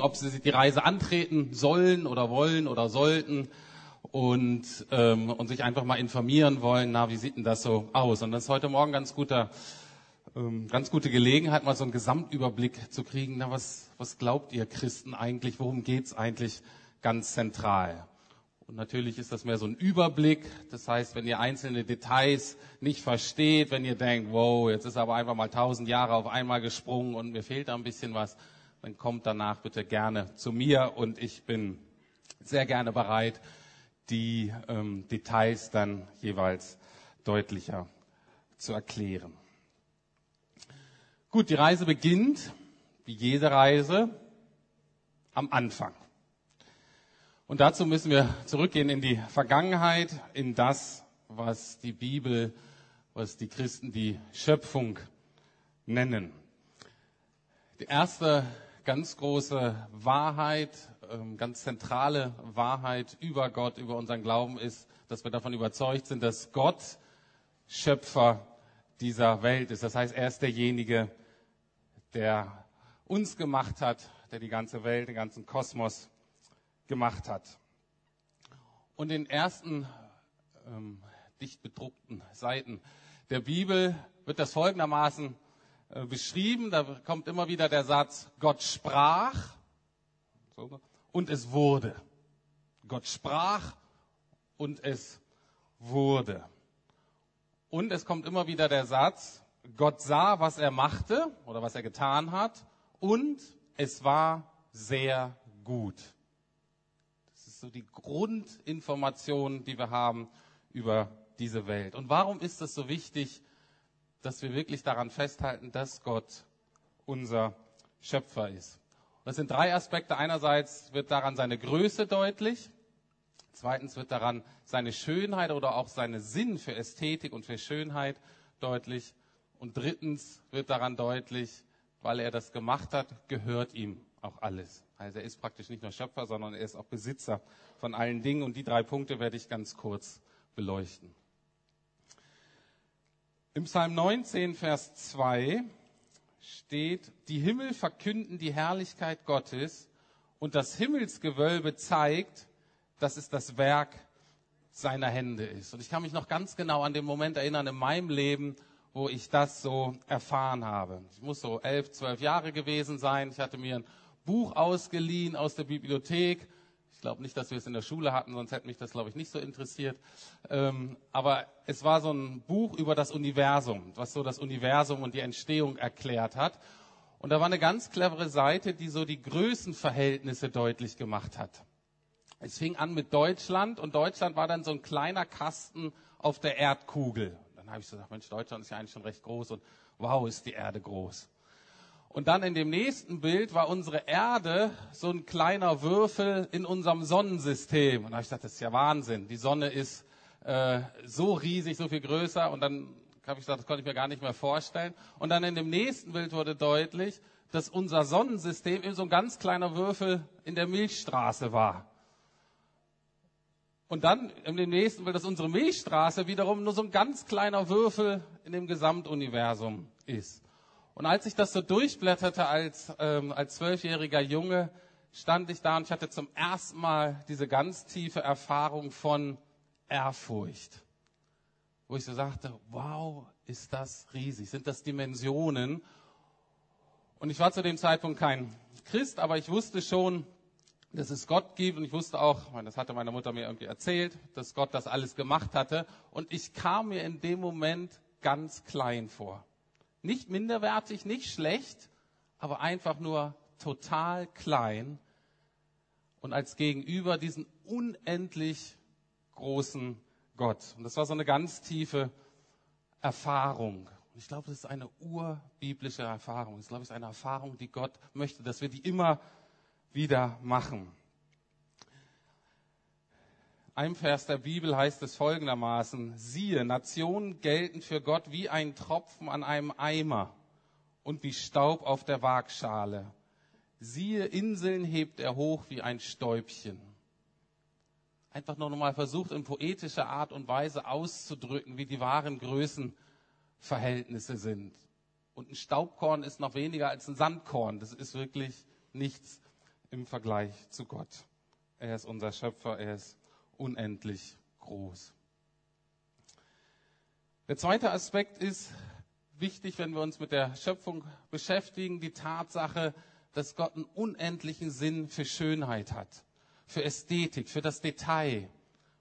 ob sie die Reise antreten sollen oder wollen oder sollten und, ähm, und sich einfach mal informieren wollen, na, wie sieht denn das so aus? Und das ist heute Morgen ganz guter, ähm, ganz gute Gelegenheit, mal so einen Gesamtüberblick zu kriegen. Na, was, was glaubt ihr Christen eigentlich? Worum geht's eigentlich ganz zentral? Und natürlich ist das mehr so ein Überblick. Das heißt, wenn ihr einzelne Details nicht versteht, wenn ihr denkt, wow, jetzt ist aber einfach mal tausend Jahre auf einmal gesprungen und mir fehlt da ein bisschen was, dann kommt danach bitte gerne zu mir und ich bin sehr gerne bereit, die ähm, Details dann jeweils deutlicher zu erklären. Gut, die Reise beginnt, wie jede Reise, am Anfang. Und dazu müssen wir zurückgehen in die Vergangenheit, in das, was die Bibel, was die Christen die Schöpfung nennen. Die erste ganz große Wahrheit, ähm, ganz zentrale Wahrheit über Gott, über unseren Glauben ist, dass wir davon überzeugt sind, dass Gott Schöpfer dieser Welt ist. Das heißt, er ist derjenige, der uns gemacht hat, der die ganze Welt, den ganzen Kosmos gemacht hat. Und in den ersten ähm, dicht bedruckten Seiten der Bibel wird das folgendermaßen beschrieben. Da kommt immer wieder der Satz, Gott sprach und es wurde. Gott sprach und es wurde. Und es kommt immer wieder der Satz, Gott sah, was er machte oder was er getan hat und es war sehr gut. Das ist so die Grundinformation, die wir haben über diese Welt. Und warum ist es so wichtig, dass wir wirklich daran festhalten, dass Gott unser Schöpfer ist. das sind drei Aspekte. Einerseits wird daran seine Größe deutlich. Zweitens wird daran seine Schönheit oder auch seine Sinn für Ästhetik und für Schönheit deutlich. Und drittens wird daran deutlich, weil er das gemacht hat, gehört ihm auch alles. Also er ist praktisch nicht nur Schöpfer, sondern er ist auch Besitzer von allen Dingen. Und die drei Punkte werde ich ganz kurz beleuchten. Im Psalm 19, Vers 2 steht, die Himmel verkünden die Herrlichkeit Gottes und das Himmelsgewölbe zeigt, dass es das Werk seiner Hände ist. Und ich kann mich noch ganz genau an den Moment erinnern in meinem Leben, wo ich das so erfahren habe. Ich muss so elf, zwölf Jahre gewesen sein. Ich hatte mir ein Buch ausgeliehen aus der Bibliothek ich glaube nicht, dass wir es in der Schule hatten, sonst hätte mich das, glaube ich, nicht so interessiert. Ähm, aber es war so ein Buch über das Universum, was so das Universum und die Entstehung erklärt hat. Und da war eine ganz clevere Seite, die so die Größenverhältnisse deutlich gemacht hat. Es fing an mit Deutschland und Deutschland war dann so ein kleiner Kasten auf der Erdkugel. Dann habe ich so gesagt, Mensch, Deutschland ist ja eigentlich schon recht groß und wow, ist die Erde groß. Und dann in dem nächsten Bild war unsere Erde so ein kleiner Würfel in unserem Sonnensystem. Und da habe ich gesagt, das ist ja Wahnsinn. Die Sonne ist äh, so riesig, so viel größer. Und dann habe ich gesagt, das konnte ich mir gar nicht mehr vorstellen. Und dann in dem nächsten Bild wurde deutlich, dass unser Sonnensystem eben so ein ganz kleiner Würfel in der Milchstraße war. Und dann in dem nächsten Bild, dass unsere Milchstraße wiederum nur so ein ganz kleiner Würfel in dem Gesamtuniversum ist. Und als ich das so durchblätterte als, ähm, als zwölfjähriger Junge, stand ich da und ich hatte zum ersten Mal diese ganz tiefe Erfahrung von Ehrfurcht. Wo ich so sagte, wow, ist das riesig, sind das Dimensionen. Und ich war zu dem Zeitpunkt kein Christ, aber ich wusste schon, dass es Gott gibt und ich wusste auch, das hatte meine Mutter mir irgendwie erzählt, dass Gott das alles gemacht hatte. Und ich kam mir in dem Moment ganz klein vor. Nicht minderwertig, nicht schlecht, aber einfach nur total klein und als Gegenüber diesen unendlich großen Gott. Und das war so eine ganz tiefe Erfahrung. Und ich glaube, das ist eine urbiblische Erfahrung. Ich glaube, es ist eine Erfahrung, die Gott möchte, dass wir die immer wieder machen einem Vers der Bibel heißt es folgendermaßen, siehe, Nationen gelten für Gott wie ein Tropfen an einem Eimer und wie Staub auf der Waagschale. Siehe, Inseln hebt er hoch wie ein Stäubchen. Einfach nur nochmal versucht, in poetischer Art und Weise auszudrücken, wie die wahren Größenverhältnisse sind. Und ein Staubkorn ist noch weniger als ein Sandkorn. Das ist wirklich nichts im Vergleich zu Gott. Er ist unser Schöpfer, er ist unendlich groß. Der zweite Aspekt ist wichtig, wenn wir uns mit der Schöpfung beschäftigen, die Tatsache, dass Gott einen unendlichen Sinn für Schönheit hat, für Ästhetik, für das Detail.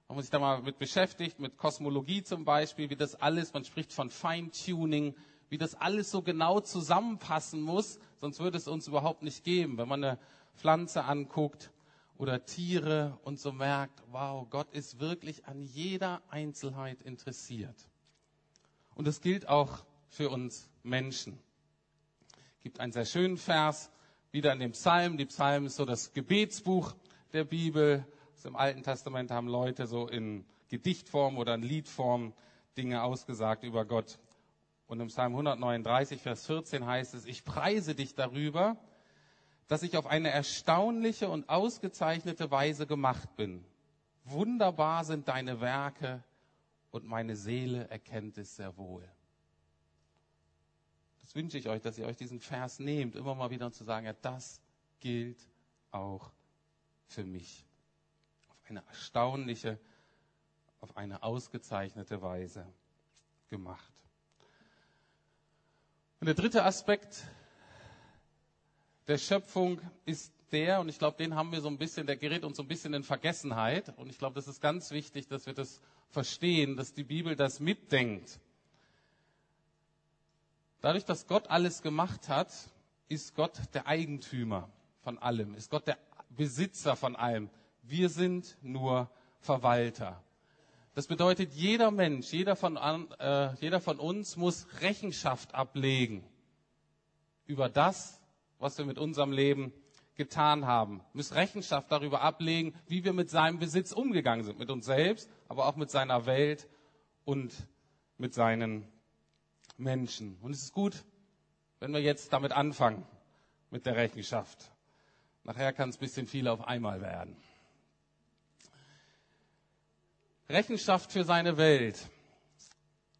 Wenn man sich da mal mit beschäftigt, mit Kosmologie zum Beispiel, wie das alles, man spricht von Feintuning, wie das alles so genau zusammenpassen muss, sonst würde es uns überhaupt nicht geben. Wenn man eine Pflanze anguckt oder Tiere und so merkt, wow, Gott ist wirklich an jeder Einzelheit interessiert. Und das gilt auch für uns Menschen. Es gibt einen sehr schönen Vers, wieder in dem Psalm. Die Psalm ist so das Gebetsbuch der Bibel. Im Alten Testament haben Leute so in Gedichtform oder in Liedform Dinge ausgesagt über Gott. Und im Psalm 139, Vers 14 heißt es, ich preise dich darüber, dass ich auf eine erstaunliche und ausgezeichnete Weise gemacht bin. Wunderbar sind deine Werke und meine Seele erkennt es sehr wohl. Das wünsche ich euch, dass ihr euch diesen Vers nehmt, immer mal wieder und zu sagen, ja, das gilt auch für mich. Auf eine erstaunliche, auf eine ausgezeichnete Weise gemacht. Und der dritte Aspekt der Schöpfung ist der, und ich glaube, den haben wir so ein bisschen, der gerät uns so ein bisschen in Vergessenheit. Und ich glaube, das ist ganz wichtig, dass wir das verstehen, dass die Bibel das mitdenkt. Dadurch, dass Gott alles gemacht hat, ist Gott der Eigentümer von allem, ist Gott der Besitzer von allem. Wir sind nur Verwalter. Das bedeutet, jeder Mensch, jeder von, äh, jeder von uns muss Rechenschaft ablegen über das, was wir mit unserem Leben getan haben. Wir müssen Rechenschaft darüber ablegen, wie wir mit seinem Besitz umgegangen sind, mit uns selbst, aber auch mit seiner Welt und mit seinen Menschen. Und es ist gut, wenn wir jetzt damit anfangen, mit der Rechenschaft. Nachher kann es ein bisschen viel auf einmal werden. Rechenschaft für seine Welt.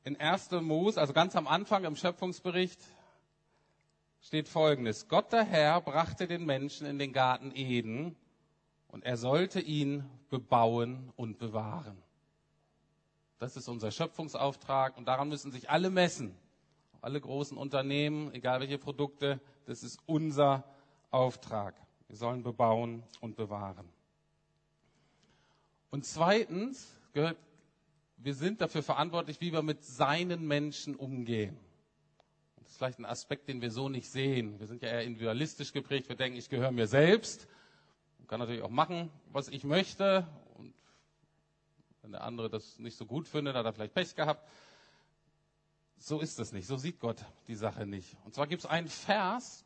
In 1. Mose, also ganz am Anfang im Schöpfungsbericht, steht folgendes. Gott der Herr brachte den Menschen in den Garten Eden und er sollte ihn bebauen und bewahren. Das ist unser Schöpfungsauftrag und daran müssen sich alle messen. Alle großen Unternehmen, egal welche Produkte, das ist unser Auftrag. Wir sollen bebauen und bewahren. Und zweitens, gehört, wir sind dafür verantwortlich, wie wir mit seinen Menschen umgehen. Das ist vielleicht ein Aspekt, den wir so nicht sehen. Wir sind ja eher individualistisch geprägt. Wir denken, ich gehöre mir selbst. Ich kann natürlich auch machen, was ich möchte. Und wenn der andere das nicht so gut findet, hat er vielleicht Pech gehabt. So ist es nicht. So sieht Gott die Sache nicht. Und zwar gibt es einen Vers,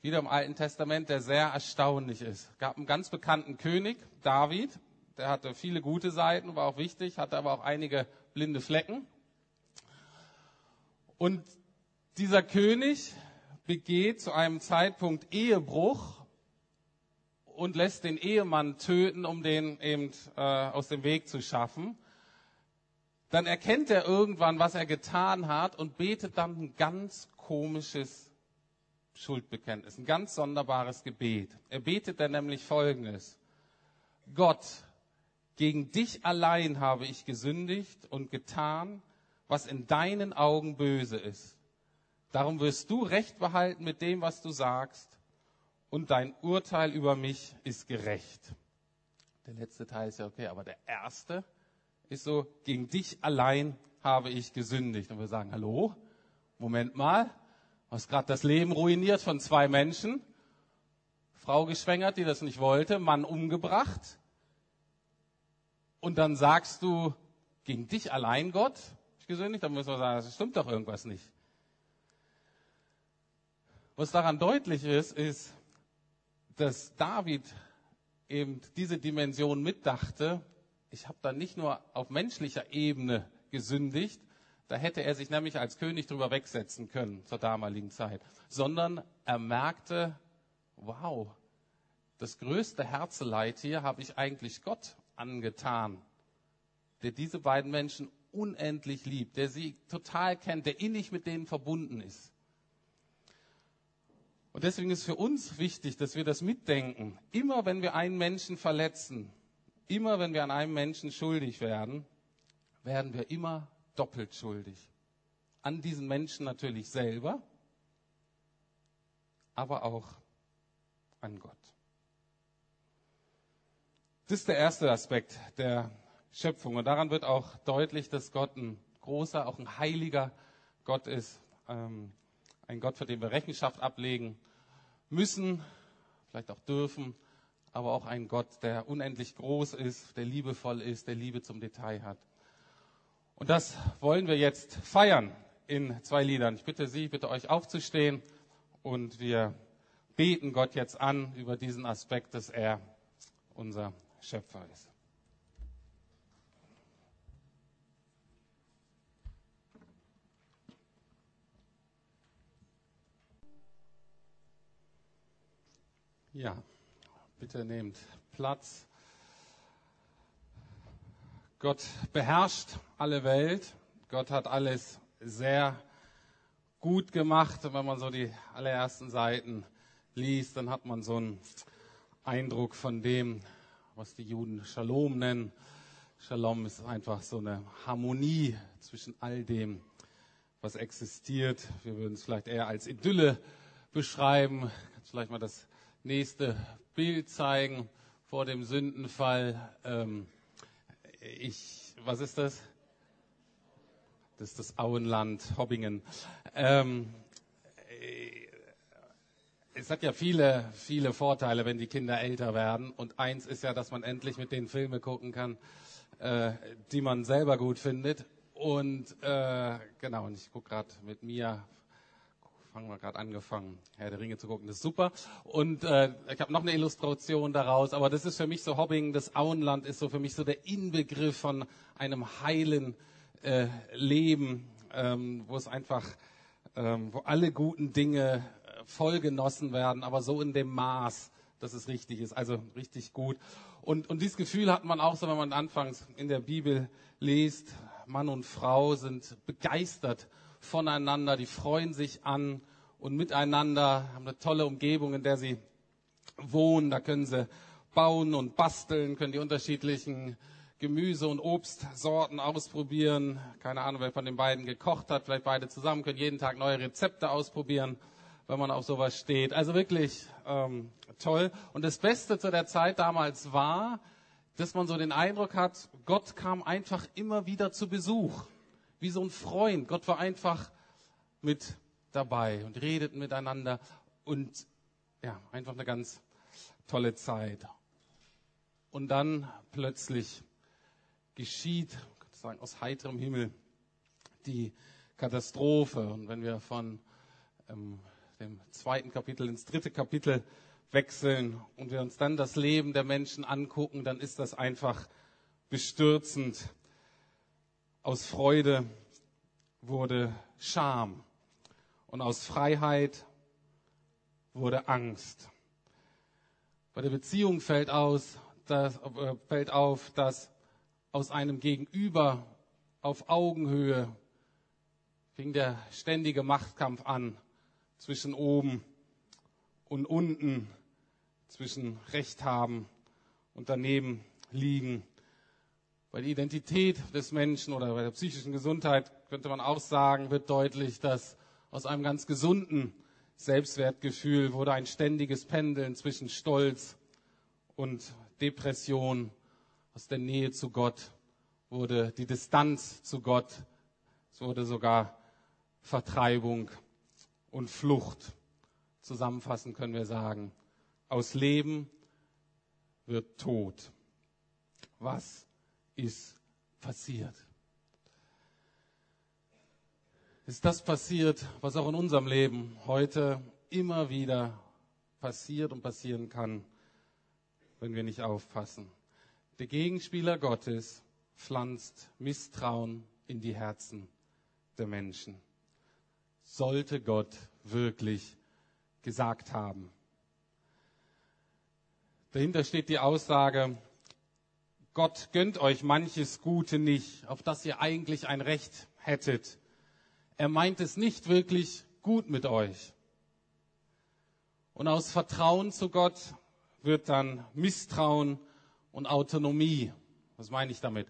wieder im Alten Testament, der sehr erstaunlich ist. Es gab einen ganz bekannten König, David, der hatte viele gute Seiten, war auch wichtig, hatte aber auch einige blinde Flecken. Und dieser König begeht zu einem Zeitpunkt Ehebruch und lässt den Ehemann töten, um den eben äh, aus dem Weg zu schaffen. Dann erkennt er irgendwann, was er getan hat und betet dann ein ganz komisches Schuldbekenntnis, ein ganz sonderbares Gebet. Er betet dann nämlich Folgendes. Gott, gegen dich allein habe ich gesündigt und getan, was in deinen Augen böse ist. Darum wirst du Recht behalten mit dem, was du sagst, und dein Urteil über mich ist gerecht. Der letzte Teil ist ja okay, aber der erste ist so, gegen dich allein habe ich gesündigt. Und wir sagen, hallo, Moment mal, hast gerade das Leben ruiniert von zwei Menschen, Frau geschwängert, die das nicht wollte, Mann umgebracht, und dann sagst du, gegen dich allein Gott, ich gesündigt, dann müssen wir sagen, das stimmt doch irgendwas nicht. Was daran deutlich ist, ist, dass David eben diese Dimension mitdachte, ich habe da nicht nur auf menschlicher Ebene gesündigt, da hätte er sich nämlich als König drüber wegsetzen können zur damaligen Zeit, sondern er merkte, wow, das größte Herzeleid hier habe ich eigentlich Gott angetan, der diese beiden Menschen unendlich liebt, der sie total kennt, der innig mit denen verbunden ist. Und deswegen ist für uns wichtig, dass wir das mitdenken. Immer wenn wir einen Menschen verletzen, immer wenn wir an einem Menschen schuldig werden, werden wir immer doppelt schuldig. An diesen Menschen natürlich selber, aber auch an Gott. Das ist der erste Aspekt der Schöpfung. Und daran wird auch deutlich, dass Gott ein großer, auch ein heiliger Gott ist. Ähm, ein Gott, für den wir Rechenschaft ablegen müssen, vielleicht auch dürfen, aber auch ein Gott, der unendlich groß ist, der liebevoll ist, der Liebe zum Detail hat. Und das wollen wir jetzt feiern in zwei Liedern. Ich bitte Sie, bitte euch aufzustehen und wir beten Gott jetzt an über diesen Aspekt, dass er unser Schöpfer ist. Ja, bitte nehmt Platz. Gott beherrscht alle Welt. Gott hat alles sehr gut gemacht. Und wenn man so die allerersten Seiten liest, dann hat man so einen Eindruck von dem, was die Juden Shalom nennen. Shalom ist einfach so eine Harmonie zwischen all dem, was existiert. Wir würden es vielleicht eher als Idylle beschreiben. Kannst vielleicht mal das nächste Bild zeigen vor dem Sündenfall. Ähm, ich, was ist das? Das ist das Auenland, Hobbingen. Ähm, es hat ja viele, viele Vorteile, wenn die Kinder älter werden. Und eins ist ja, dass man endlich mit den Filmen gucken kann, äh, die man selber gut findet. Und äh, genau, und ich gucke gerade mit Mia, fangen wir gerade angefangen, Herr der Ringe zu gucken, das ist super. Und äh, ich habe noch eine Illustration daraus, aber das ist für mich so Hobbing, das Auenland ist so für mich so der Inbegriff von einem heilen äh, Leben, ähm, wo es einfach, ähm, wo alle guten Dinge voll genossen werden, aber so in dem Maß, dass es richtig ist. Also richtig gut. Und, und dieses Gefühl hat man auch so, wenn man anfangs in der Bibel liest. Mann und Frau sind begeistert voneinander, die freuen sich an und miteinander, haben eine tolle Umgebung, in der sie wohnen. Da können sie bauen und basteln, können die unterschiedlichen Gemüse- und Obstsorten ausprobieren. Keine Ahnung, wer von den beiden gekocht hat. Vielleicht beide zusammen können jeden Tag neue Rezepte ausprobieren wenn man auf sowas steht. Also wirklich ähm, toll. Und das Beste zu der Zeit damals war, dass man so den Eindruck hat, Gott kam einfach immer wieder zu Besuch. Wie so ein Freund. Gott war einfach mit dabei und redeten miteinander. Und ja, einfach eine ganz tolle Zeit. Und dann plötzlich geschieht, sagen, aus heiterem Himmel die Katastrophe. Und wenn wir von ähm, dem zweiten Kapitel ins dritte Kapitel wechseln und wir uns dann das Leben der Menschen angucken, dann ist das einfach bestürzend. Aus Freude wurde Scham und aus Freiheit wurde Angst. Bei der Beziehung fällt, aus, dass, äh, fällt auf, dass aus einem Gegenüber auf Augenhöhe fing der ständige Machtkampf an zwischen oben und unten, zwischen Recht haben und daneben liegen. Bei der Identität des Menschen oder bei der psychischen Gesundheit könnte man auch sagen, wird deutlich, dass aus einem ganz gesunden Selbstwertgefühl wurde ein ständiges Pendeln zwischen Stolz und Depression. Aus der Nähe zu Gott wurde die Distanz zu Gott. Es wurde sogar Vertreibung und Flucht. Zusammenfassend können wir sagen, aus Leben wird Tod. Was ist passiert? Ist das passiert, was auch in unserem Leben heute immer wieder passiert und passieren kann, wenn wir nicht aufpassen? Der Gegenspieler Gottes pflanzt Misstrauen in die Herzen der Menschen sollte Gott wirklich gesagt haben. Dahinter steht die Aussage, Gott gönnt euch manches Gute nicht, auf das ihr eigentlich ein Recht hättet. Er meint es nicht wirklich gut mit euch. Und aus Vertrauen zu Gott wird dann Misstrauen und Autonomie. Was meine ich damit?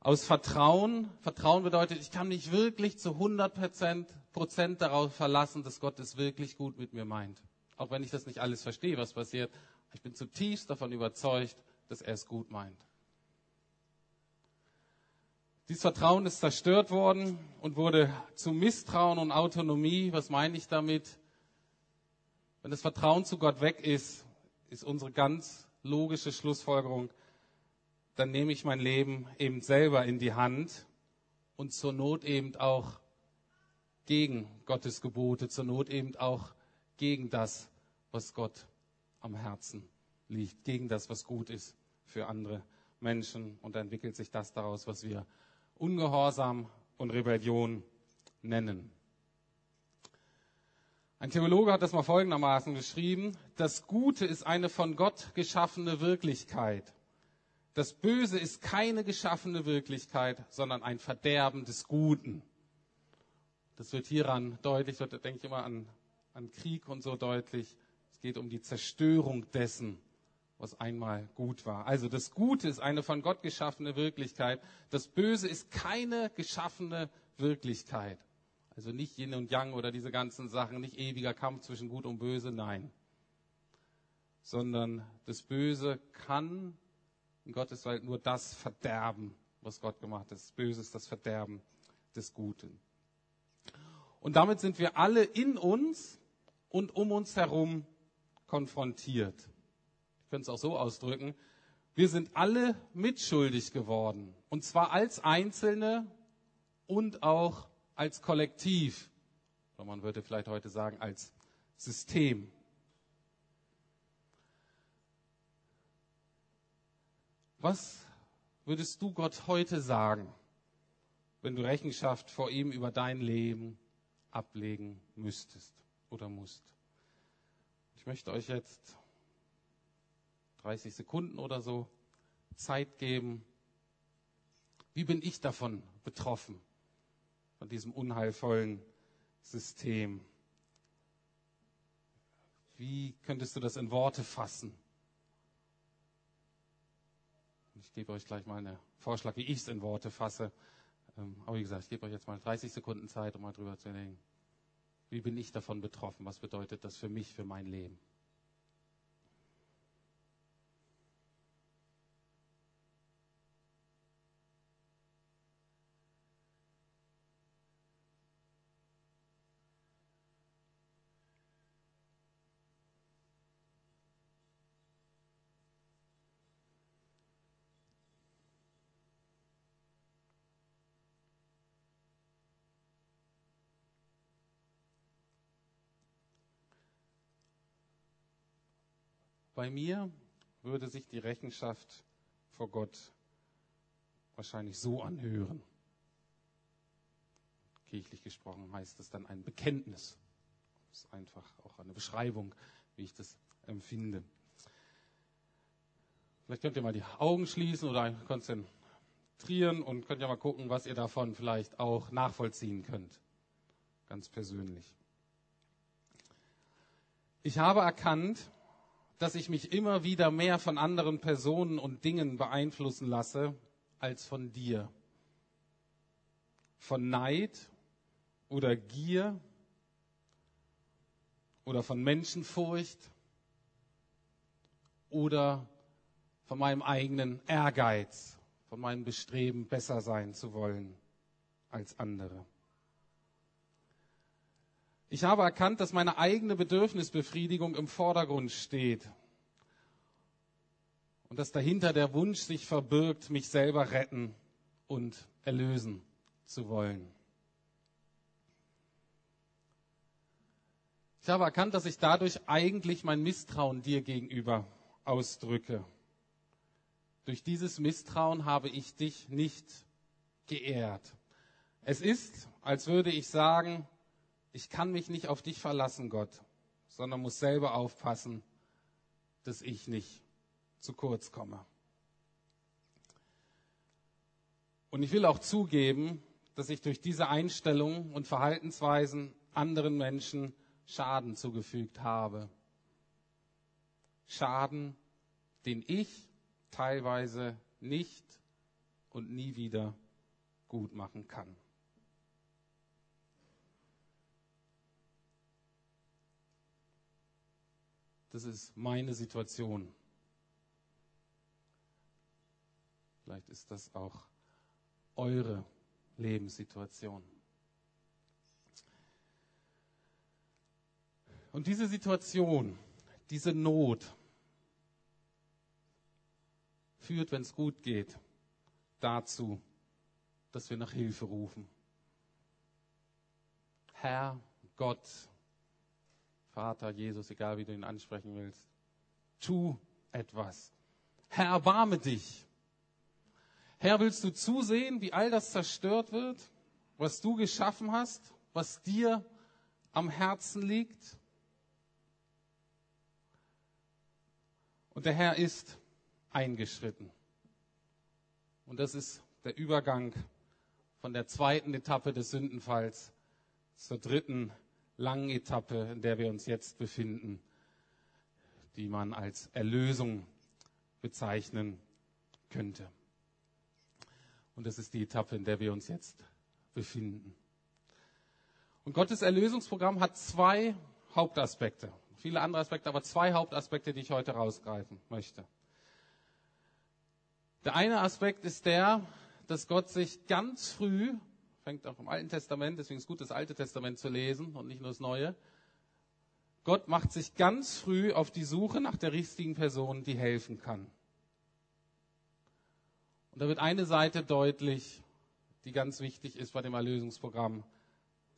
Aus Vertrauen, Vertrauen bedeutet, ich kann mich wirklich zu 100 Prozent darauf verlassen, dass Gott es wirklich gut mit mir meint. Auch wenn ich das nicht alles verstehe, was passiert. Ich bin zutiefst davon überzeugt, dass er es gut meint. Dieses Vertrauen ist zerstört worden und wurde zu Misstrauen und Autonomie. Was meine ich damit? Wenn das Vertrauen zu Gott weg ist, ist unsere ganz logische Schlussfolgerung, dann nehme ich mein Leben eben selber in die Hand und zur Not eben auch gegen Gottes Gebote, zur Not eben auch gegen das, was Gott am Herzen liegt, gegen das, was gut ist für andere Menschen. Und entwickelt sich das daraus, was wir Ungehorsam und Rebellion nennen. Ein Theologe hat das mal folgendermaßen beschrieben. Das Gute ist eine von Gott geschaffene Wirklichkeit. Das Böse ist keine geschaffene Wirklichkeit, sondern ein Verderben des Guten. Das wird hieran deutlich, da denke ich immer an, an Krieg und so deutlich. Es geht um die Zerstörung dessen, was einmal gut war. Also das Gute ist eine von Gott geschaffene Wirklichkeit. Das Böse ist keine geschaffene Wirklichkeit. Also nicht Yin und Yang oder diese ganzen Sachen, nicht ewiger Kampf zwischen Gut und Böse, nein. Sondern das Böse kann in Gottes Welt nur das Verderben, was Gott gemacht hat. Das Böse ist das Verderben des Guten. Und damit sind wir alle in uns und um uns herum konfrontiert. Könnte es auch so ausdrücken. Wir sind alle mitschuldig geworden. Und zwar als Einzelne und auch als Kollektiv. Oder man würde vielleicht heute sagen, als System. Was würdest du Gott heute sagen, wenn du Rechenschaft vor ihm über dein Leben ablegen müsstest oder musst? Ich möchte euch jetzt 30 Sekunden oder so Zeit geben. Wie bin ich davon betroffen, von diesem unheilvollen System? Wie könntest du das in Worte fassen? Ich gebe euch gleich mal einen Vorschlag, wie ich es in Worte fasse. Ähm, aber wie gesagt, ich gebe euch jetzt mal 30 Sekunden Zeit, um mal drüber zu denken. Wie bin ich davon betroffen? Was bedeutet das für mich, für mein Leben? Bei mir würde sich die Rechenschaft vor Gott wahrscheinlich so anhören. Kirchlich gesprochen heißt es dann ein Bekenntnis. Das ist einfach auch eine Beschreibung, wie ich das empfinde. Vielleicht könnt ihr mal die Augen schließen oder konzentrieren und könnt ja mal gucken, was ihr davon vielleicht auch nachvollziehen könnt. Ganz persönlich. Ich habe erkannt, dass ich mich immer wieder mehr von anderen Personen und Dingen beeinflussen lasse als von dir. Von Neid oder Gier oder von Menschenfurcht oder von meinem eigenen Ehrgeiz, von meinem Bestreben, besser sein zu wollen als andere. Ich habe erkannt, dass meine eigene Bedürfnisbefriedigung im Vordergrund steht und dass dahinter der Wunsch sich verbirgt, mich selber retten und erlösen zu wollen. Ich habe erkannt, dass ich dadurch eigentlich mein Misstrauen dir gegenüber ausdrücke. Durch dieses Misstrauen habe ich dich nicht geehrt. Es ist, als würde ich sagen, ich kann mich nicht auf dich verlassen, Gott, sondern muss selber aufpassen, dass ich nicht zu kurz komme. Und ich will auch zugeben, dass ich durch diese Einstellung und Verhaltensweisen anderen Menschen Schaden zugefügt habe. Schaden, den ich teilweise nicht und nie wieder gut machen kann. Das ist meine Situation. Vielleicht ist das auch eure Lebenssituation. Und diese Situation, diese Not führt, wenn es gut geht, dazu, dass wir nach Hilfe rufen. Herr, Gott, Vater, Jesus, egal wie du ihn ansprechen willst, tu etwas. Herr, erbarme dich. Herr, willst du zusehen, wie all das zerstört wird, was du geschaffen hast, was dir am Herzen liegt? Und der Herr ist eingeschritten. Und das ist der Übergang von der zweiten Etappe des Sündenfalls zur dritten langen Etappe, in der wir uns jetzt befinden, die man als Erlösung bezeichnen könnte. Und das ist die Etappe, in der wir uns jetzt befinden. Und Gottes Erlösungsprogramm hat zwei Hauptaspekte. Viele andere Aspekte, aber zwei Hauptaspekte, die ich heute rausgreifen möchte. Der eine Aspekt ist der, dass Gott sich ganz früh, fängt auch im Alten Testament, deswegen ist es gut, das Alte Testament zu lesen und nicht nur das Neue. Gott macht sich ganz früh auf die Suche nach der richtigen Person, die helfen kann. Und da wird eine Seite deutlich, die ganz wichtig ist bei dem Erlösungsprogramm,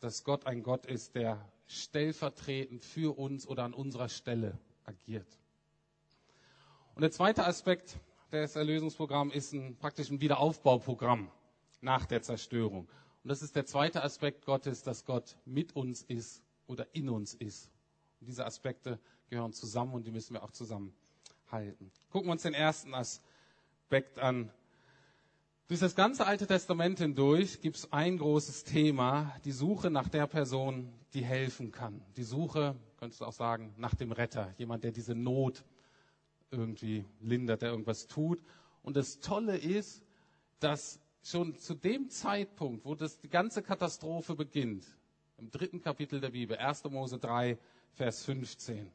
dass Gott ein Gott ist, der stellvertretend für uns oder an unserer Stelle agiert. Und der zweite Aspekt des Erlösungsprogramms ist ein, praktisch ein Wiederaufbauprogramm nach der Zerstörung. Und das ist der zweite Aspekt Gottes, dass Gott mit uns ist oder in uns ist. Und diese Aspekte gehören zusammen und die müssen wir auch zusammenhalten. Gucken wir uns den ersten Aspekt an, durch das ganze Alte Testament hindurch gibt es ein großes Thema, die Suche nach der Person, die helfen kann. Die Suche, könntest du auch sagen, nach dem Retter. Jemand, der diese Not irgendwie lindert, der irgendwas tut. Und das Tolle ist, dass schon zu dem Zeitpunkt, wo das, die ganze Katastrophe beginnt, im dritten Kapitel der Bibel, 1. Mose 3, Vers 15,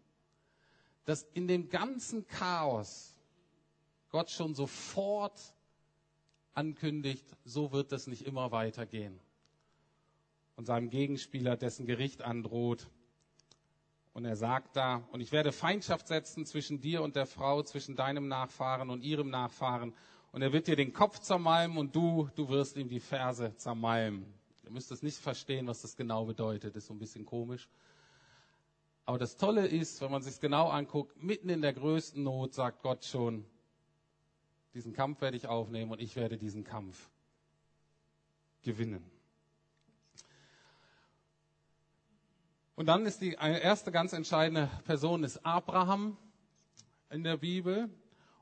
dass in dem ganzen Chaos Gott schon sofort ankündigt, so wird es nicht immer weitergehen. Und seinem Gegenspieler dessen Gericht androht. Und er sagt da, und ich werde Feindschaft setzen zwischen dir und der Frau, zwischen deinem Nachfahren und ihrem Nachfahren. Und er wird dir den Kopf zermalmen und du, du wirst ihm die Ferse zermalmen. Ihr müsst es nicht verstehen, was das genau bedeutet. Das ist so ein bisschen komisch. Aber das Tolle ist, wenn man sich genau anguckt, mitten in der größten Not sagt Gott schon, diesen Kampf werde ich aufnehmen und ich werde diesen Kampf gewinnen. Und dann ist die erste ganz entscheidende Person ist Abraham in der Bibel.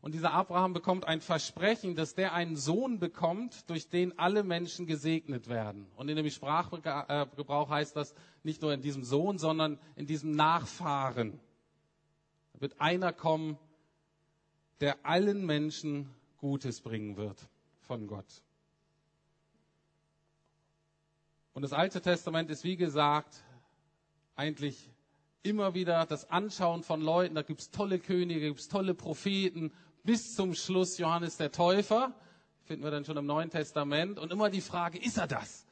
Und dieser Abraham bekommt ein Versprechen, dass der einen Sohn bekommt, durch den alle Menschen gesegnet werden. Und in dem Sprachgebrauch heißt das nicht nur in diesem Sohn, sondern in diesem Nachfahren. Da wird einer kommen, der allen Menschen Gutes bringen wird von Gott. Und das Alte Testament ist, wie gesagt, eigentlich immer wieder das Anschauen von Leuten. Da gibt's tolle Könige, gibt's tolle Propheten, bis zum Schluss Johannes der Täufer. Finden wir dann schon im Neuen Testament. Und immer die Frage, ist er das?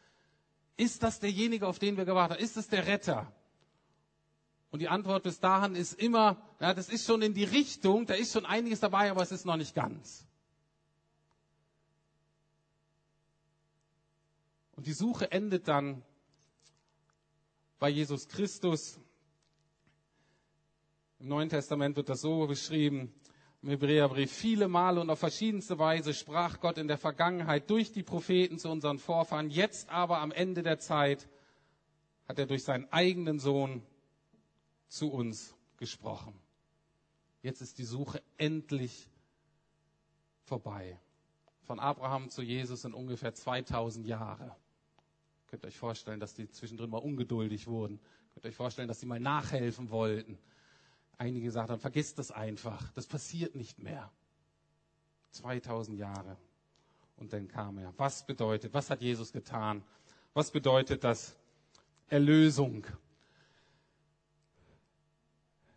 Ist das derjenige, auf den wir gewartet haben? Ist es der Retter? Und die Antwort bis dahin ist immer, ja, das ist schon in die Richtung, da ist schon einiges dabei, aber es ist noch nicht ganz. Und die Suche endet dann bei Jesus Christus. Im Neuen Testament wird das so beschrieben, im Hebräerbrief, viele Male und auf verschiedenste Weise sprach Gott in der Vergangenheit durch die Propheten zu unseren Vorfahren. Jetzt aber am Ende der Zeit hat er durch seinen eigenen Sohn zu uns gesprochen. Jetzt ist die Suche endlich vorbei. Von Abraham zu Jesus sind ungefähr 2000 Jahre. Könnt ihr euch vorstellen, dass die zwischendrin mal ungeduldig wurden. Könnt ihr euch vorstellen, dass sie mal nachhelfen wollten. Einige gesagt haben, vergiss das einfach, das passiert nicht mehr. 2000 Jahre. Und dann kam er. Was bedeutet, was hat Jesus getan? Was bedeutet das Erlösung?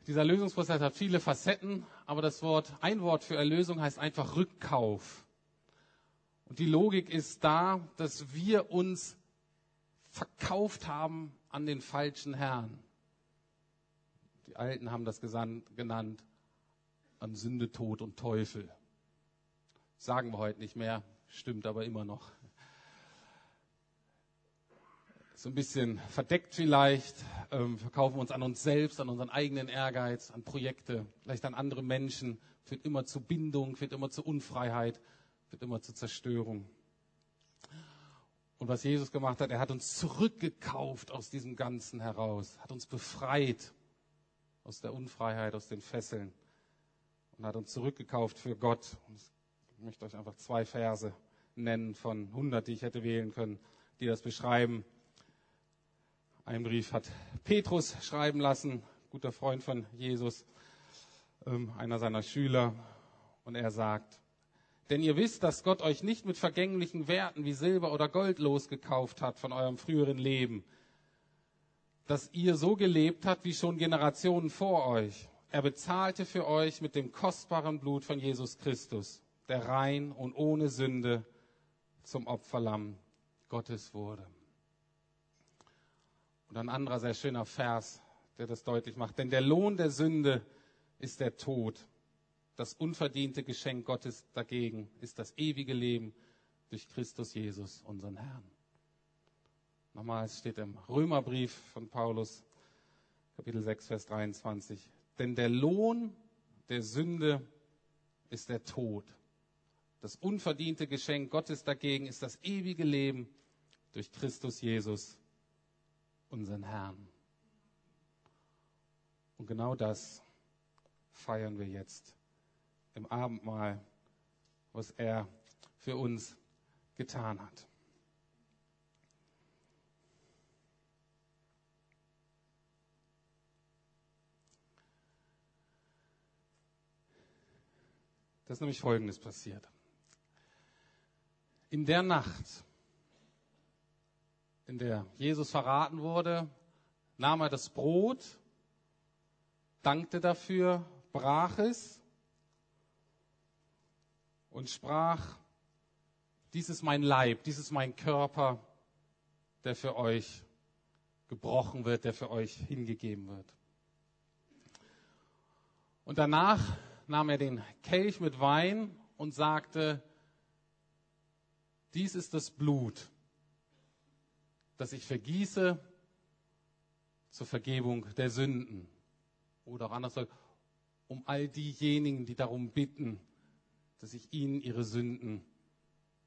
Dieser Erlösungsprozess hat viele Facetten, aber das Wort, ein Wort für Erlösung heißt einfach Rückkauf. Und die Logik ist da, dass wir uns verkauft haben an den falschen Herrn. Die Alten haben das genannt an Sünde, Tod und Teufel. Sagen wir heute nicht mehr, stimmt aber immer noch. So ein bisschen verdeckt vielleicht, ähm, verkaufen wir uns an uns selbst, an unseren eigenen Ehrgeiz, an Projekte, vielleicht an andere Menschen, führt immer zu Bindung, führt immer zu Unfreiheit, führt immer zu Zerstörung. Und was Jesus gemacht hat, er hat uns zurückgekauft aus diesem Ganzen heraus, hat uns befreit aus der Unfreiheit, aus den Fesseln und hat uns zurückgekauft für Gott. Und ich möchte euch einfach zwei Verse nennen von 100, die ich hätte wählen können, die das beschreiben. Ein Brief hat Petrus schreiben lassen, guter Freund von Jesus, ähm, einer seiner Schüler. Und er sagt, denn ihr wisst, dass Gott euch nicht mit vergänglichen Werten wie Silber oder Gold losgekauft hat von eurem früheren Leben, dass ihr so gelebt habt wie schon Generationen vor euch. Er bezahlte für euch mit dem kostbaren Blut von Jesus Christus, der rein und ohne Sünde zum Opferlamm Gottes wurde. Und ein anderer sehr schöner Vers, der das deutlich macht. Denn der Lohn der Sünde ist der Tod. Das unverdiente Geschenk Gottes dagegen ist das ewige Leben durch Christus Jesus, unseren Herrn. Nochmal, es steht im Römerbrief von Paulus, Kapitel 6, Vers 23. Denn der Lohn der Sünde ist der Tod. Das unverdiente Geschenk Gottes dagegen ist das ewige Leben durch Christus Jesus, unseren Herrn. Und genau das feiern wir jetzt im Abendmahl, was er für uns getan hat. Das ist nämlich Folgendes passiert. In der Nacht, in der Jesus verraten wurde, nahm er das Brot, dankte dafür, brach es und sprach, dies ist mein Leib, dies ist mein Körper, der für euch gebrochen wird, der für euch hingegeben wird. Und danach nahm er den Kelch mit Wein und sagte, dies ist das Blut, das ich vergieße zur Vergebung der Sünden. Oder auch anders, um all diejenigen, die darum bitten, dass ich ihnen ihre Sünden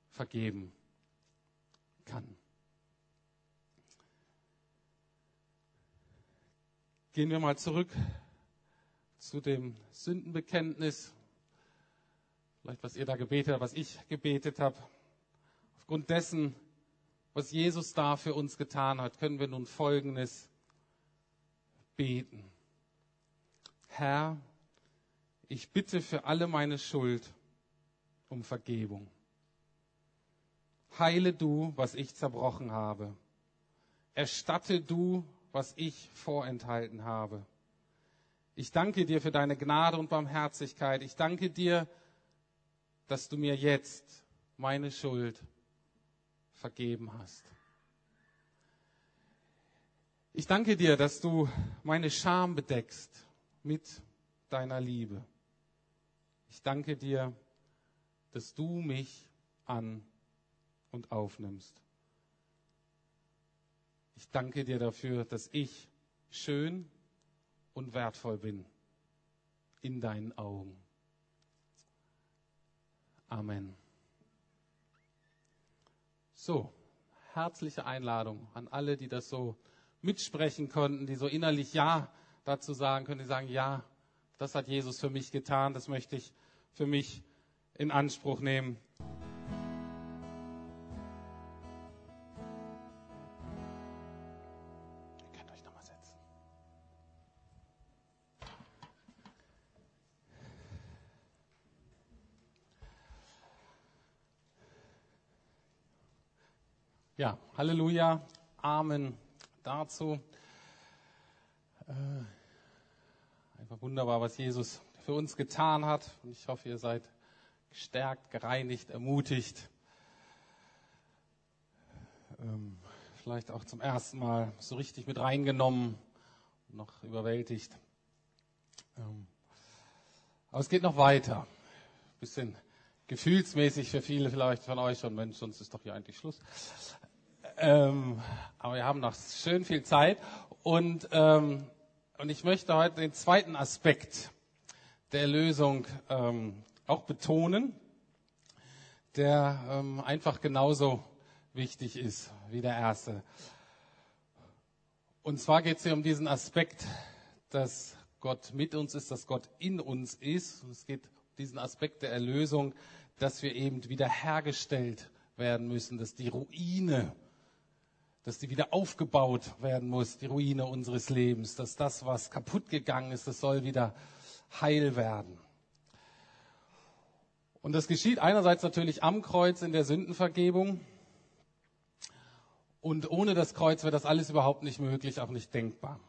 vergeben kann. Gehen wir mal zurück zu dem Sündenbekenntnis. Vielleicht was ihr da gebetet habt, was ich gebetet habe. Aufgrund dessen, was Jesus da für uns getan hat, können wir nun Folgendes beten. Herr, ich bitte für alle meine Schuld um Vergebung. Heile du, was ich zerbrochen habe. Erstatte du, was ich vorenthalten habe. Ich danke dir für deine Gnade und Barmherzigkeit. Ich danke dir, dass du mir jetzt meine Schuld vergeben hast. Ich danke dir, dass du meine Scham bedeckst mit deiner Liebe. Ich danke dir, dass du mich an und aufnimmst. Ich danke dir dafür, dass ich schön und wertvoll bin in deinen Augen. Amen. So, herzliche Einladung an alle, die das so mitsprechen konnten, die so innerlich Ja dazu sagen können, die sagen, ja, das hat Jesus für mich getan, das möchte ich für mich in Anspruch nehmen. Ja, Halleluja, Amen dazu. Äh, einfach wunderbar, was Jesus für uns getan hat. Und ich hoffe, ihr seid gestärkt, gereinigt, ermutigt. Ähm, vielleicht auch zum ersten Mal so richtig mit reingenommen, noch überwältigt. Ähm, aber es geht noch weiter. Bisschen gefühlsmäßig für viele vielleicht von euch schon, Mensch, sonst ist doch hier eigentlich Schluss. Ähm, aber wir haben noch schön viel Zeit und, ähm, und ich möchte heute den zweiten Aspekt der Lösung ähm, auch betonen, der ähm, einfach genauso wichtig ist wie der erste. Und zwar geht es hier um diesen Aspekt, dass Gott mit uns ist, dass Gott in uns ist. Und es geht um diesen Aspekt der Erlösung, dass wir eben wiederhergestellt werden müssen, dass die Ruine, dass die wieder aufgebaut werden muss, die Ruine unseres Lebens, dass das, was kaputt gegangen ist, das soll wieder heil werden. Und das geschieht einerseits natürlich am Kreuz in der Sündenvergebung. Und ohne das Kreuz wäre das alles überhaupt nicht möglich, auch nicht denkbar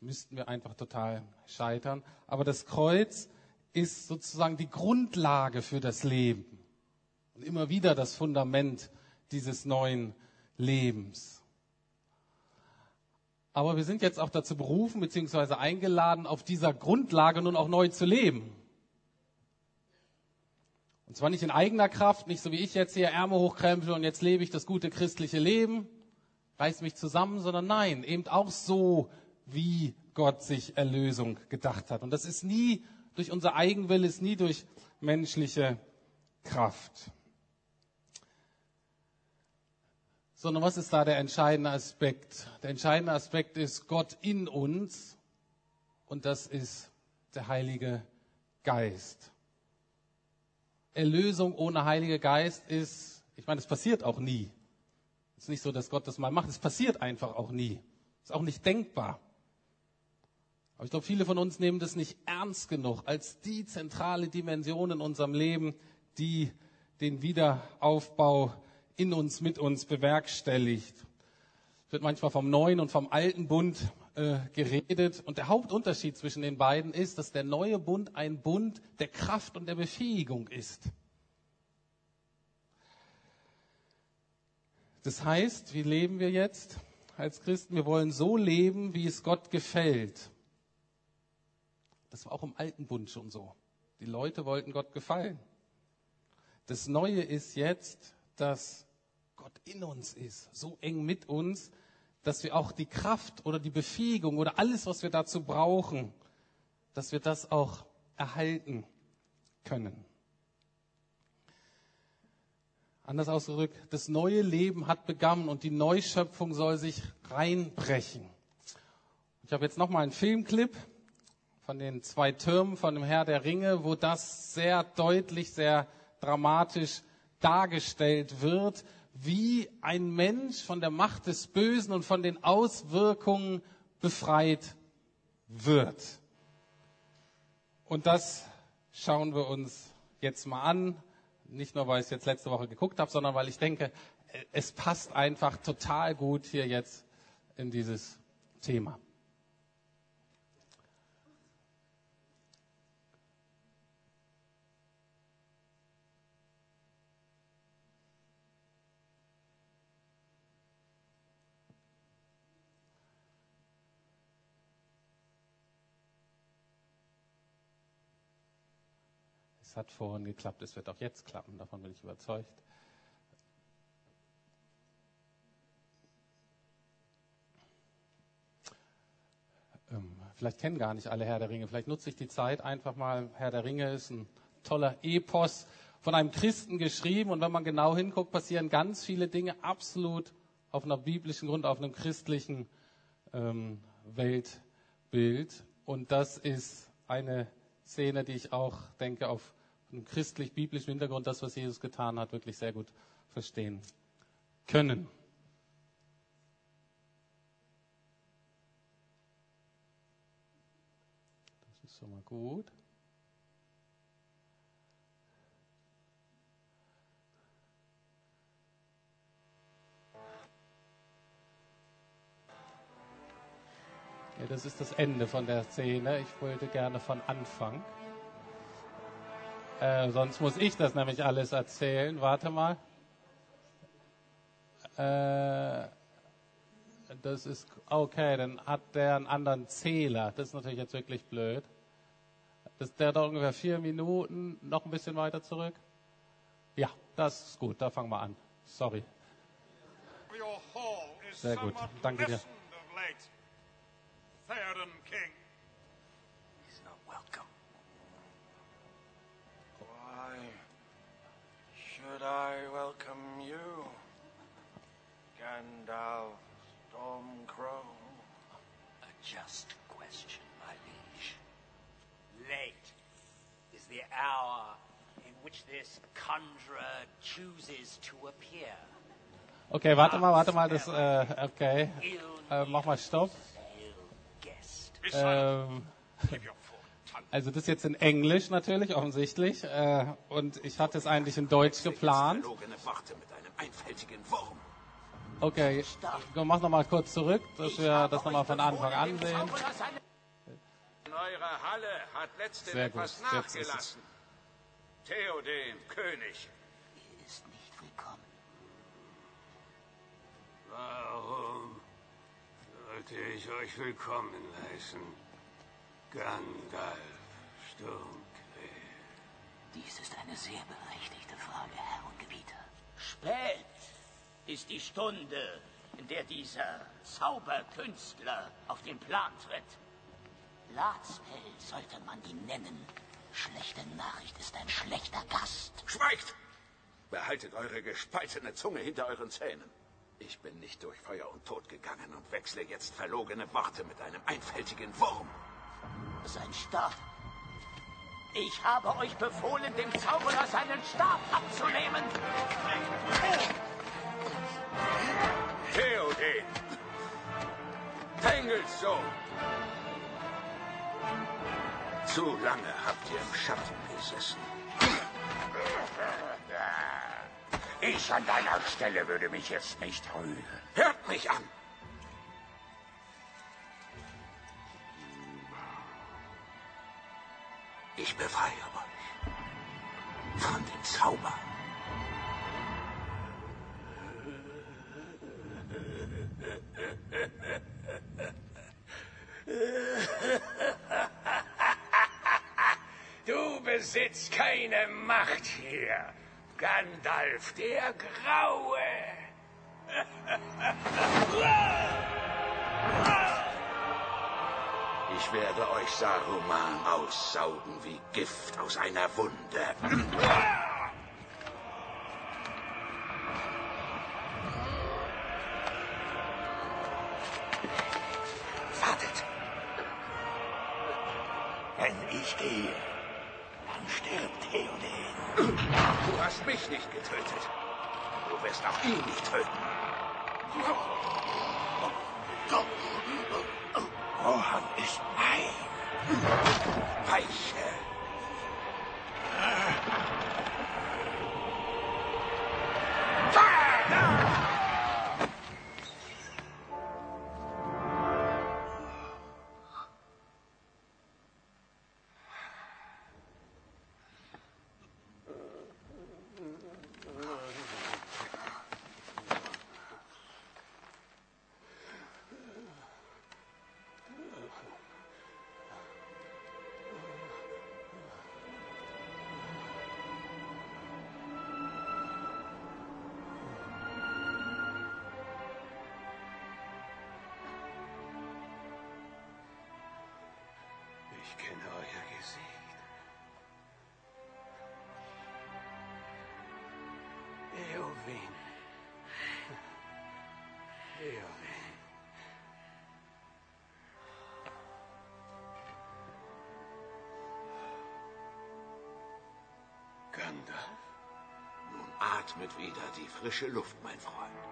müssten wir einfach total scheitern. Aber das Kreuz ist sozusagen die Grundlage für das Leben und immer wieder das Fundament dieses neuen Lebens. Aber wir sind jetzt auch dazu berufen bzw. eingeladen, auf dieser Grundlage nun auch neu zu leben. Und zwar nicht in eigener Kraft, nicht so wie ich jetzt hier Ärmel hochkrempel und jetzt lebe ich das gute christliche Leben, reiß mich zusammen, sondern nein, eben auch so, wie Gott sich Erlösung gedacht hat. Und das ist nie durch unser Eigenwille, ist nie durch menschliche Kraft. Sondern was ist da der entscheidende Aspekt? Der entscheidende Aspekt ist Gott in uns und das ist der Heilige Geist. Erlösung ohne Heilige Geist ist, ich meine, es passiert auch nie. Es ist nicht so, dass Gott das mal macht, es passiert einfach auch nie. Ist auch nicht denkbar. Aber ich glaube, viele von uns nehmen das nicht ernst genug als die zentrale Dimension in unserem Leben, die den Wiederaufbau in uns, mit uns bewerkstelligt. Es wird manchmal vom neuen und vom alten Bund äh, geredet. Und der Hauptunterschied zwischen den beiden ist, dass der neue Bund ein Bund der Kraft und der Befähigung ist. Das heißt, wie leben wir jetzt als Christen? Wir wollen so leben, wie es Gott gefällt. Das war auch im alten Bund schon so. Die Leute wollten Gott gefallen. Das Neue ist jetzt, dass Gott in uns ist, so eng mit uns, dass wir auch die Kraft oder die Befähigung oder alles, was wir dazu brauchen, dass wir das auch erhalten können. Anders ausgedrückt, das neue Leben hat begonnen und die Neuschöpfung soll sich reinbrechen. Ich habe jetzt noch mal einen Filmclip von den zwei Türmen von dem Herr der Ringe, wo das sehr deutlich, sehr dramatisch dargestellt wird, wie ein Mensch von der Macht des Bösen und von den Auswirkungen befreit wird. Und das schauen wir uns jetzt mal an. Nicht nur, weil ich es jetzt letzte Woche geguckt habe, sondern weil ich denke, es passt einfach total gut hier jetzt in dieses Thema. Es hat vorhin geklappt, es wird auch jetzt klappen, davon bin ich überzeugt. Ähm, vielleicht kennen gar nicht alle Herr der Ringe. Vielleicht nutze ich die Zeit einfach mal. Herr der Ringe ist ein toller Epos von einem Christen geschrieben. Und wenn man genau hinguckt, passieren ganz viele Dinge absolut auf einer biblischen Grund, auf einem christlichen ähm, Weltbild. Und das ist eine Szene, die ich auch denke, auf einem christlich-biblischen Hintergrund das, was Jesus getan hat, wirklich sehr gut verstehen können. Das ist schon mal gut. Ja, das ist das Ende von der Szene. Ich wollte gerne von Anfang. Äh, sonst muss ich das nämlich alles erzählen. Warte mal. Äh, das ist okay, dann hat der einen anderen Zähler. Das ist natürlich jetzt wirklich blöd. Das, der dauert ungefähr vier Minuten. Noch ein bisschen weiter zurück. Ja, das ist gut. Da fangen wir an. Sorry. Sehr gut. Danke dir. Theoden King. Should I welcome you, Gandalf Stormcrow? A just question, my liege. Late is the hour in which this conjurer chooses to appear. Okay, warte mal, warte mal, das, äh, okay. Äh, mach mal Stopp. Ähm, also das jetzt in Englisch natürlich, offensichtlich. Äh, und ich hatte es eigentlich in Deutsch geplant. Okay, mach nochmal kurz zurück, dass wir das nochmal von Anfang an sehen. Eure Halle hat letzte Sehr gut. etwas nachgelassen. Theoden, König. Er ist nicht willkommen. Warum sollte ich euch willkommen heißen? Gandalf Sturmquell. Dies ist eine sehr berechtigte Frage, Herr und Gebieter. Spät ist die Stunde, in der dieser Zauberkünstler auf den Plan tritt. Latzfell sollte man ihn nennen. Schlechte Nachricht ist ein schlechter Gast. Schweigt! Behaltet eure gespaltene Zunge hinter euren Zähnen. Ich bin nicht durch Feuer und Tod gegangen und wechsle jetzt verlogene Worte mit einem einfältigen Wurm. Sein Stab. Ich habe euch befohlen, dem Zauberer seinen Stab abzunehmen. Theoden! Tengels Sohn! Zu lange habt ihr im Schatten gesessen. Ich an deiner Stelle würde mich jetzt nicht rühren. Hört mich an! Gandalf der Graue. Ich werde euch Saruman aussaugen wie Gift aus einer Wunde. Ich kenne euer Gesicht. Eowyn. Eowyn. Gandalf. Nun atmet wieder die frische Luft, mein Freund.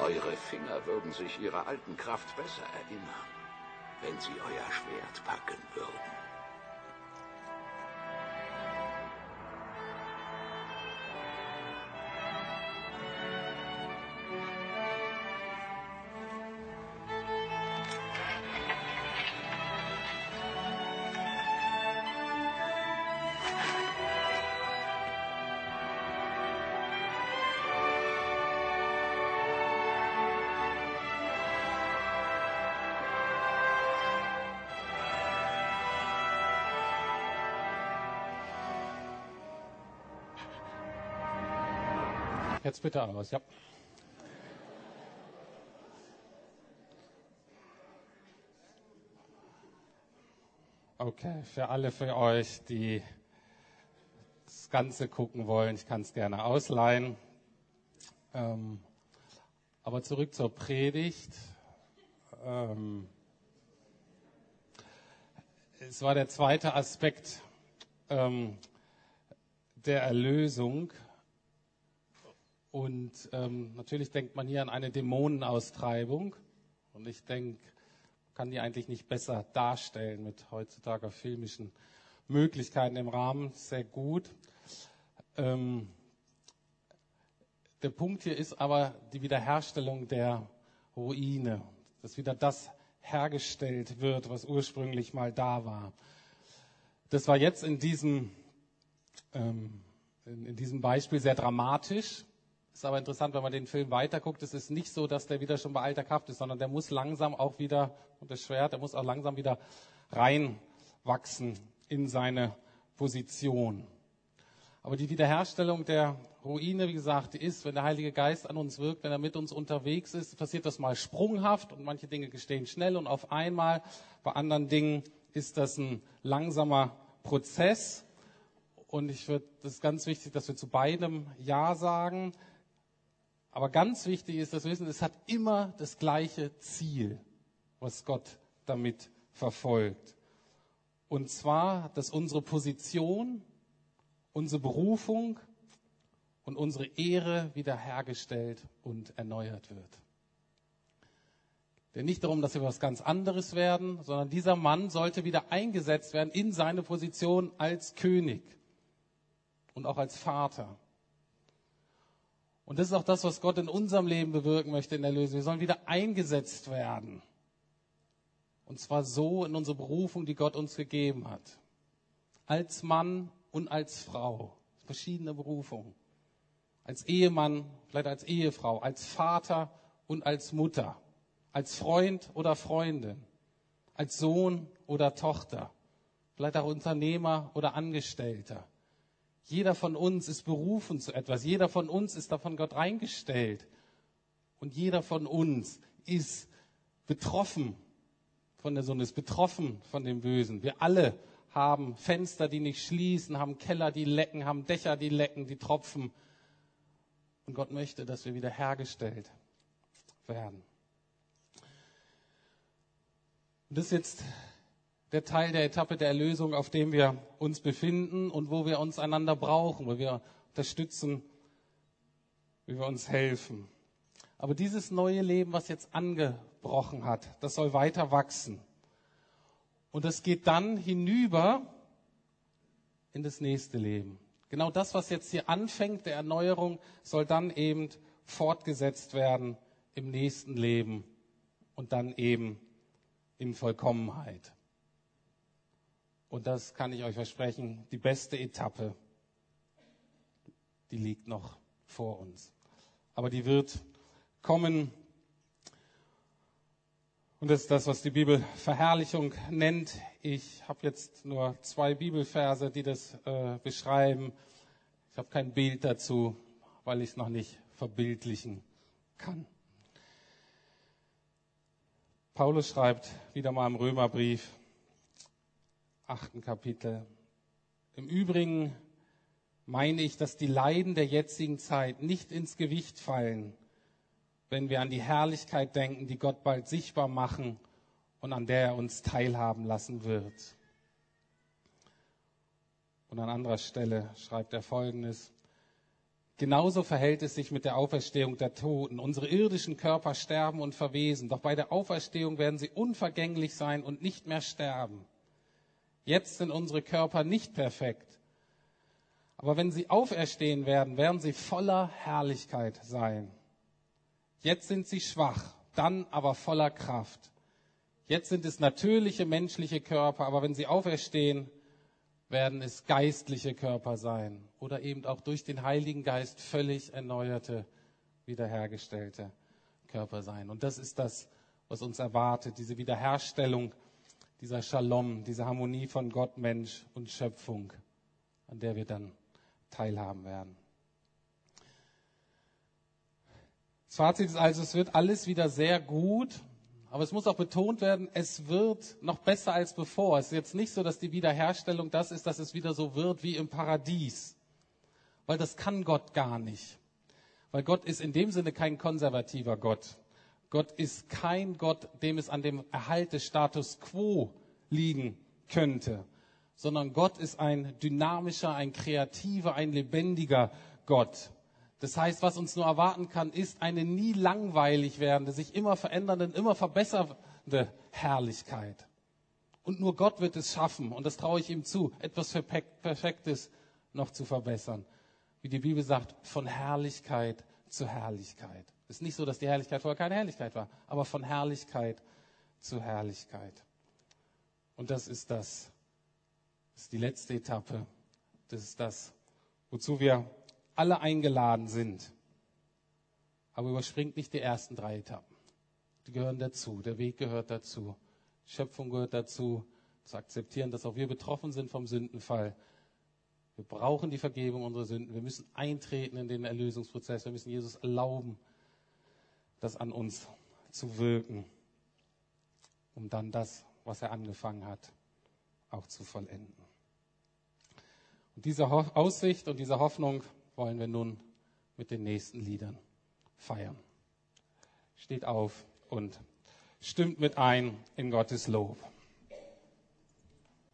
Eure Finger würden sich ihrer alten Kraft besser erinnern, wenn sie euer Schwert packen würden. Jetzt bitte aus, ja. Okay, für alle für euch, die das Ganze gucken wollen, ich kann es gerne ausleihen. Ähm, aber zurück zur Predigt. Ähm, es war der zweite Aspekt ähm, der Erlösung. Und ähm, natürlich denkt man hier an eine Dämonenaustreibung. Und ich denke, kann die eigentlich nicht besser darstellen mit heutzutage filmischen Möglichkeiten im Rahmen. Sehr gut. Ähm, der Punkt hier ist aber die Wiederherstellung der Ruine, dass wieder das hergestellt wird, was ursprünglich mal da war. Das war jetzt in diesem, ähm, in, in diesem Beispiel sehr dramatisch. Ist aber interessant, wenn man den Film weiterguckt. Es ist nicht so, dass der wieder schon bei alter Kraft ist, sondern der muss langsam auch wieder, und das Schwert, der muss auch langsam wieder reinwachsen in seine Position. Aber die Wiederherstellung der Ruine, wie gesagt, ist, wenn der Heilige Geist an uns wirkt, wenn er mit uns unterwegs ist, passiert das mal sprunghaft und manche Dinge gestehen schnell und auf einmal. Bei anderen Dingen ist das ein langsamer Prozess. Und ich würde, das ist ganz wichtig, dass wir zu beidem Ja sagen. Aber ganz wichtig ist das Wissen, es hat immer das gleiche Ziel, was Gott damit verfolgt. Und zwar, dass unsere Position, unsere Berufung und unsere Ehre wiederhergestellt und erneuert wird. Denn nicht darum, dass wir was ganz anderes werden, sondern dieser Mann sollte wieder eingesetzt werden in seine Position als König und auch als Vater. Und das ist auch das, was Gott in unserem Leben bewirken möchte in der Lösung. Wir sollen wieder eingesetzt werden. Und zwar so in unsere Berufung, die Gott uns gegeben hat. Als Mann und als Frau. Verschiedene Berufungen. Als Ehemann, vielleicht als Ehefrau, als Vater und als Mutter. Als Freund oder Freundin. Als Sohn oder Tochter. Vielleicht auch Unternehmer oder Angestellter. Jeder von uns ist berufen zu etwas. Jeder von uns ist davon Gott reingestellt. Und jeder von uns ist betroffen von der Sonne, ist betroffen von dem Bösen. Wir alle haben Fenster, die nicht schließen, haben Keller, die lecken, haben Dächer, die lecken, die tropfen. Und Gott möchte, dass wir wieder hergestellt werden. Und das ist jetzt der Teil der Etappe der Erlösung, auf dem wir uns befinden und wo wir uns einander brauchen, wo wir unterstützen, wie wir uns helfen. Aber dieses neue Leben, was jetzt angebrochen hat, das soll weiter wachsen. Und es geht dann hinüber in das nächste Leben. Genau das, was jetzt hier anfängt, der Erneuerung, soll dann eben fortgesetzt werden im nächsten Leben und dann eben in Vollkommenheit. Und das kann ich euch versprechen, die beste Etappe, die liegt noch vor uns. Aber die wird kommen. Und das ist das, was die Bibel Verherrlichung nennt. Ich habe jetzt nur zwei Bibelverse, die das äh, beschreiben. Ich habe kein Bild dazu, weil ich es noch nicht verbildlichen kann. Paulus schreibt wieder mal im Römerbrief, achten Kapitel. Im Übrigen meine ich, dass die Leiden der jetzigen Zeit nicht ins Gewicht fallen, wenn wir an die Herrlichkeit denken, die Gott bald sichtbar machen und an der er uns teilhaben lassen wird. Und an anderer Stelle schreibt er Folgendes. Genauso verhält es sich mit der Auferstehung der Toten. Unsere irdischen Körper sterben und verwesen, doch bei der Auferstehung werden sie unvergänglich sein und nicht mehr sterben. Jetzt sind unsere Körper nicht perfekt, aber wenn sie auferstehen werden, werden sie voller Herrlichkeit sein. Jetzt sind sie schwach, dann aber voller Kraft. Jetzt sind es natürliche menschliche Körper, aber wenn sie auferstehen, werden es geistliche Körper sein oder eben auch durch den Heiligen Geist völlig erneuerte, wiederhergestellte Körper sein. Und das ist das, was uns erwartet, diese Wiederherstellung, dieser Shalom, diese Harmonie von Gott, Mensch und Schöpfung, an der wir dann teilhaben werden. Das Fazit ist also, es wird alles wieder sehr gut aber es muss auch betont werden, es wird noch besser als bevor. Es ist jetzt nicht so, dass die Wiederherstellung das ist, dass es wieder so wird wie im Paradies. Weil das kann Gott gar nicht. Weil Gott ist in dem Sinne kein konservativer Gott. Gott ist kein Gott, dem es an dem Erhalt des Status quo liegen könnte, sondern Gott ist ein dynamischer, ein kreativer, ein lebendiger Gott. Das heißt, was uns nur erwarten kann, ist eine nie langweilig werdende, sich immer verändernde, immer verbessernde Herrlichkeit. Und nur Gott wird es schaffen, und das traue ich ihm zu, etwas Perfektes noch zu verbessern. Wie die Bibel sagt, von Herrlichkeit zu Herrlichkeit. Es ist nicht so, dass die Herrlichkeit vorher keine Herrlichkeit war, aber von Herrlichkeit zu Herrlichkeit. Und das ist das, das ist die letzte Etappe. Das ist das, wozu wir alle eingeladen sind. Aber überspringt nicht die ersten drei Etappen. Die gehören dazu. Der Weg gehört dazu. Schöpfung gehört dazu. Zu akzeptieren, dass auch wir betroffen sind vom Sündenfall. Wir brauchen die Vergebung unserer Sünden. Wir müssen eintreten in den Erlösungsprozess. Wir müssen Jesus erlauben, das an uns zu wirken, um dann das, was er angefangen hat, auch zu vollenden. Und diese Aussicht und diese Hoffnung wollen wir nun mit den nächsten Liedern feiern. Steht auf und stimmt mit ein in Gottes Lob.